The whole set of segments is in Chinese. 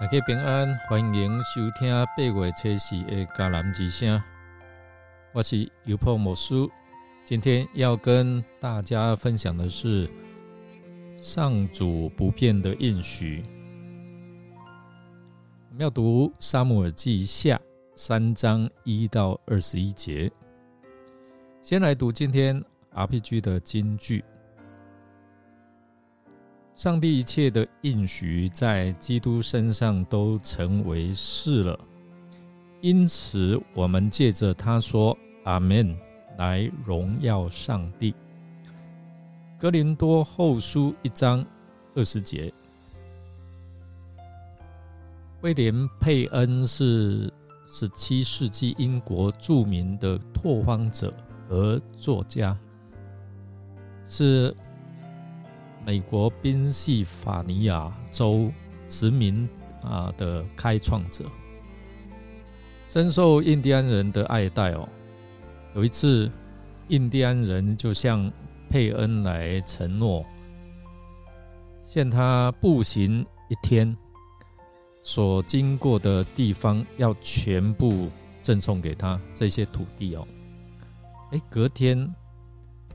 大家平安，欢迎收听八月初四的迦南之声。我是油破魔术，今天要跟大家分享的是上主不变的应许。我们要读沙姆尔记下三章一到二十一节。先来读今天 RPG 的金句。上帝一切的应许在基督身上都成为是了，因此我们借着他说阿门来荣耀上帝。哥林多后书一章二十节，威廉佩恩是十七世纪英国著名的拓荒者和作家，是。美国宾夕法尼亚州殖民啊的开创者，深受印第安人的爱戴哦。有一次，印第安人就向佩恩来承诺，限他步行一天所经过的地方，要全部赠送给他这些土地哦。哎，隔天，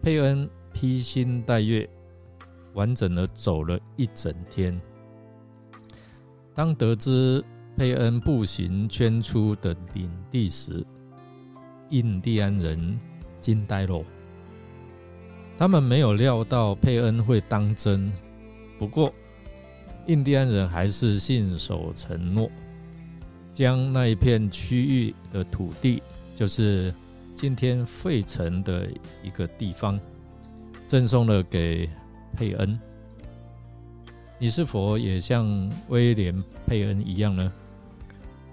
佩恩披星戴月。完整的走了一整天。当得知佩恩步行圈出的领地时，印第安人惊呆了。他们没有料到佩恩会当真，不过印第安人还是信守承诺，将那一片区域的土地，就是今天费城的一个地方，赠送了给。佩恩，你是否也像威廉佩恩一样呢？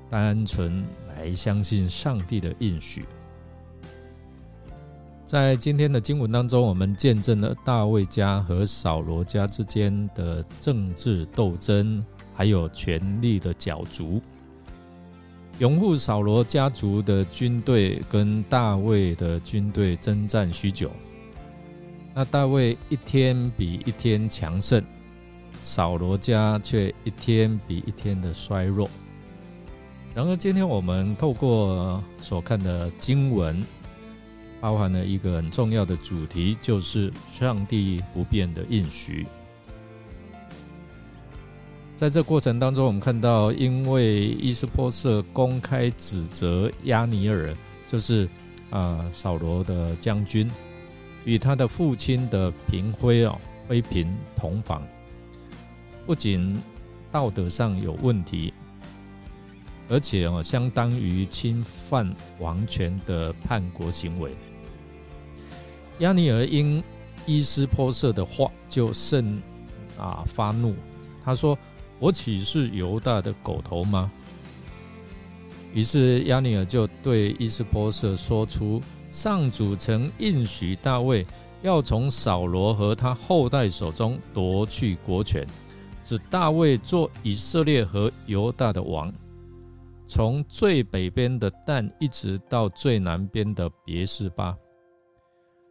单纯来相信上帝的应许。在今天的经文当中，我们见证了大卫家和扫罗家之间的政治斗争，还有权力的角逐。拥护扫罗家族的军队跟大卫的军队征战许久。那大卫一天比一天强盛，扫罗家却一天比一天的衰弱。然而，今天我们透过所看的经文，包含了一个很重要的主题，就是上帝不变的应许。在这过程当中，我们看到，因为伊斯波瑟公开指责亚尼尔，就是啊扫罗的将军。与他的父亲的嫔妃哦，妃嫔同房，不仅道德上有问题，而且哦，相当于侵犯王权的叛国行为。亚尼尔因伊斯波瑟的话就甚啊发怒，他说：“我岂是犹大的狗头吗？”于是亚尼尔就对伊斯波瑟说出。上主曾应许大卫要从扫罗和他后代手中夺去国权，指大卫做以色列和犹大的王，从最北边的但一直到最南边的别是巴。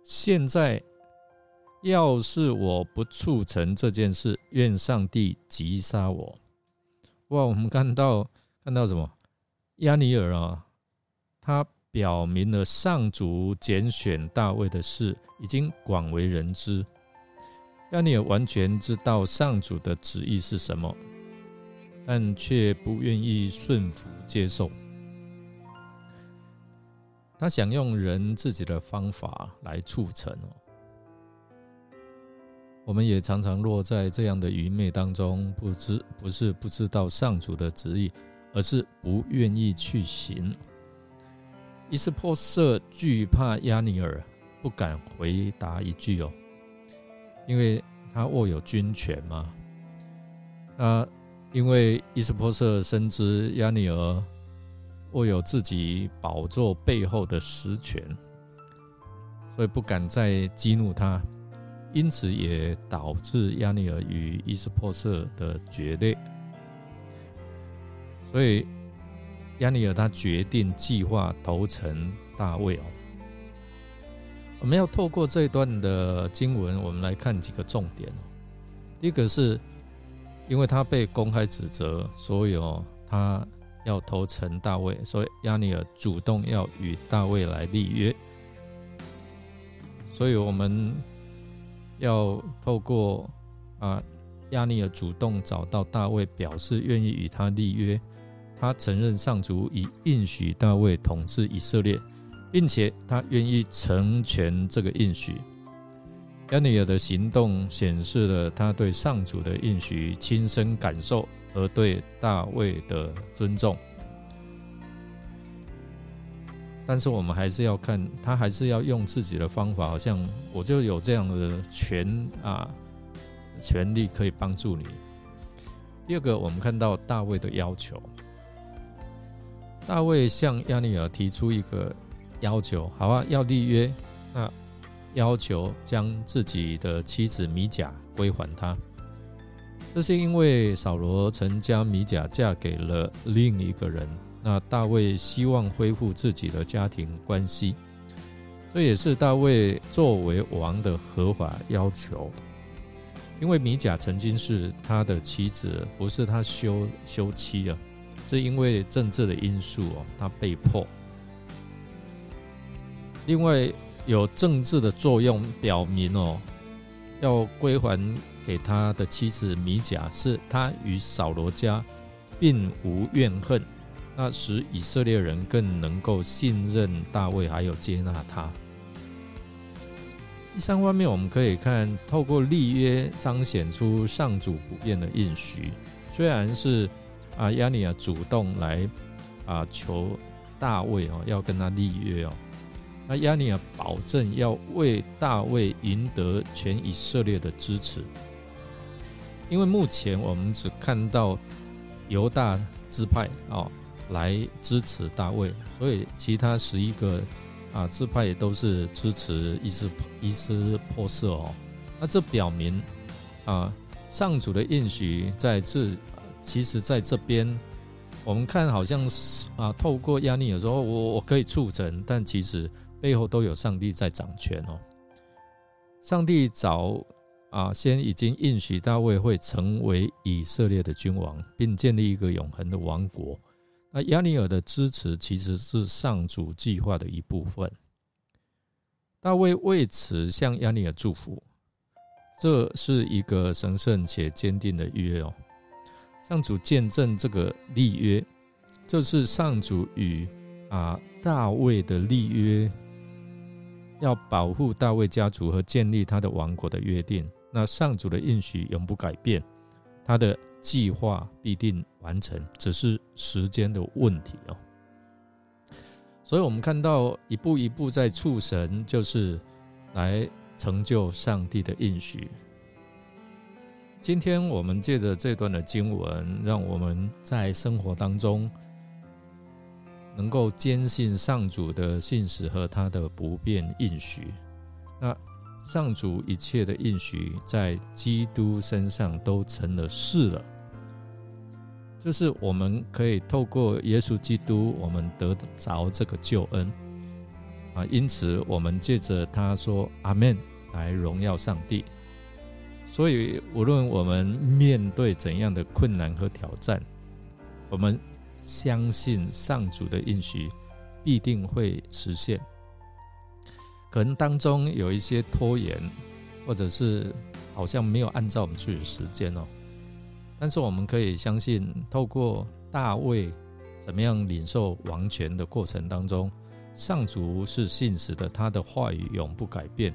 现在要是我不促成这件事，愿上帝击杀我。哇！我们看到看到什么？亚尼尔啊，他。表明了上主拣选大卫的事已经广为人知，亚尼尔完全知道上主的旨意是什么，但却不愿意顺服接受。他想用人自己的方法来促成哦。我们也常常落在这样的愚昧当中，不知不是不知道上主的旨意，而是不愿意去行。伊斯珀瑟惧怕亚尼尔，不敢回答一句哦，因为他握有军权嘛。那因为伊斯珀瑟深知亚尼尔握有自己宝座背后的实权，所以不敢再激怒他，因此也导致亚尼尔与伊斯珀瑟的决裂。所以。亚尼尔他决定计划投诚大卫哦。我们要透过这一段的经文，我们来看几个重点哦。第一个是因为他被公开指责，所以哦，他要投诚大卫，所以亚尼尔主动要与大卫来立约。所以我们要透过啊，亚尼尔主动找到大卫，表示愿意与他立约。他承认上主已应许大卫统治以色列，并且他愿意成全这个应许。亚尼尔的行动显示了他对上主的应许亲身感受和对大卫的尊重。但是我们还是要看他，还是要用自己的方法，好像我就有这样的权啊，权利可以帮助你。第二个，我们看到大卫的要求，大卫向亚尼尔提出一个要求，好啊，要立约，那要求将自己的妻子米甲归还他。这是因为扫罗曾将米甲嫁给了另一个人。那大卫希望恢复自己的家庭关系，这也是大卫作为王的合法要求。因为米甲曾经是他的妻子，不是他休休妻啊，是因为政治的因素哦，他被迫。另外有政治的作用，表明哦，要归还给他的妻子米甲，是他与扫罗家并无怨恨。那使以色列人更能够信任大卫，还有接纳他。第三方面，我们可以看透过立约彰显出上主不变的应许。虽然是啊亚尼亚主动来啊求大卫哦，要跟他立约哦，那亚尼亚保证要为大卫赢得全以色列的支持。因为目前我们只看到犹大支派哦。来支持大卫，所以其他十一个啊支派也都是支持伊斯伊斯破色哦。那这表明啊上主的应许在这，其实在这边我们看好像是啊透过亚尼尔说我我可以促成，但其实背后都有上帝在掌权哦。上帝早啊先已经应许大卫会成为以色列的君王，并建立一个永恒的王国。那亚尼尔的支持其实是上主计划的一部分。大卫为此向亚尼尔祝福，这是一个神圣且坚定的约哦。上主见证这个立约，这是上主与啊大卫的立约，要保护大卫家族和建立他的王国的约定。那上主的应许永不改变，他的。计划必定完成，只是时间的问题哦。所以，我们看到一步一步在促神，就是来成就上帝的应许。今天我们借着这段的经文，让我们在生活当中能够坚信上主的信使和他的不变应许。那。上主一切的应许在基督身上都成了事了，就是我们可以透过耶稣基督，我们得着这个救恩啊。因此，我们借着他说“阿门”来荣耀上帝。所以，无论我们面对怎样的困难和挑战，我们相信上主的应许必定会实现。可能当中有一些拖延，或者是好像没有按照我们自己的时间哦。但是我们可以相信，透过大卫怎么样领受王权的过程当中，上主是信实的，他的话语永不改变。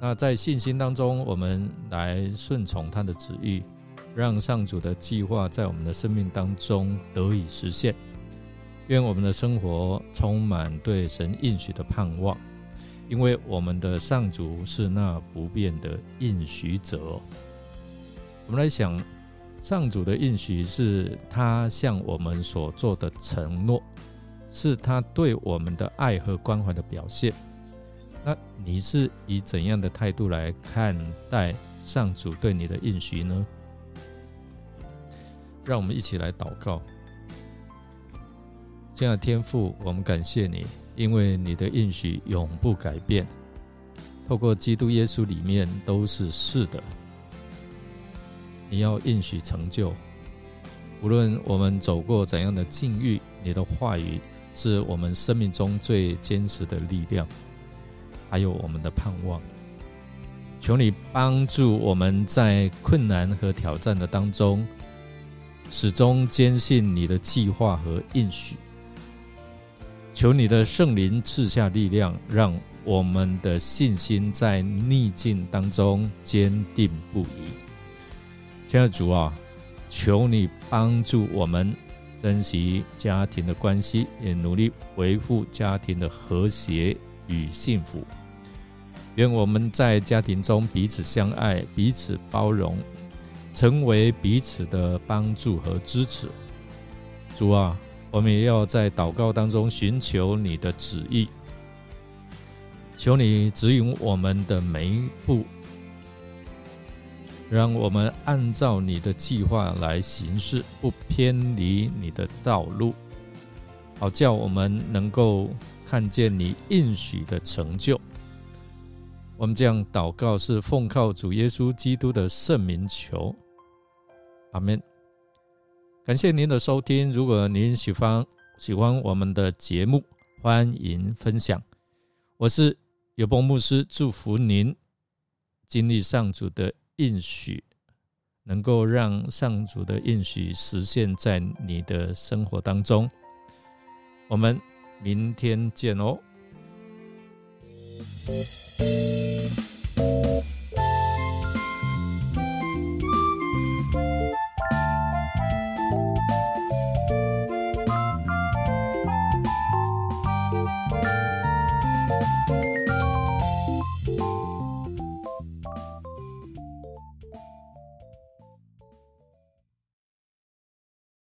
那在信心当中，我们来顺从他的旨意，让上主的计划在我们的生命当中得以实现。愿我们的生活充满对神应许的盼望。因为我们的上主是那不变的应许者，我们来想，上主的应许是他向我们所做的承诺，是他对我们的爱和关怀的表现。那你是以怎样的态度来看待上主对你的应许呢？让我们一起来祷告。亲爱的天父，我们感谢你。因为你的应许永不改变，透过基督耶稣里面都是是的。你要应许成就。无论我们走过怎样的境遇，你的话语是我们生命中最坚实的力量，还有我们的盼望。求你帮助我们在困难和挑战的当中，始终坚信你的计划和应许。求你的圣灵赐下力量，让我们的信心在逆境当中坚定不移。亲爱的主啊！求你帮助我们珍惜家庭的关系，也努力维护家庭的和谐与幸福。愿我们在家庭中彼此相爱，彼此包容，成为彼此的帮助和支持。主啊，我们也要在祷告当中寻求你的旨意，求你指引我们的每一步。让我们按照你的计划来行事，不偏离你的道路，好叫我们能够看见你应许的成就。我们这样祷告是奉靠主耶稣基督的圣名求，阿门。感谢您的收听，如果您喜欢喜欢我们的节目，欢迎分享。我是有波牧师，祝福您经历上主的。应许能够让上主的应许实现在你的生活当中。我们明天见哦。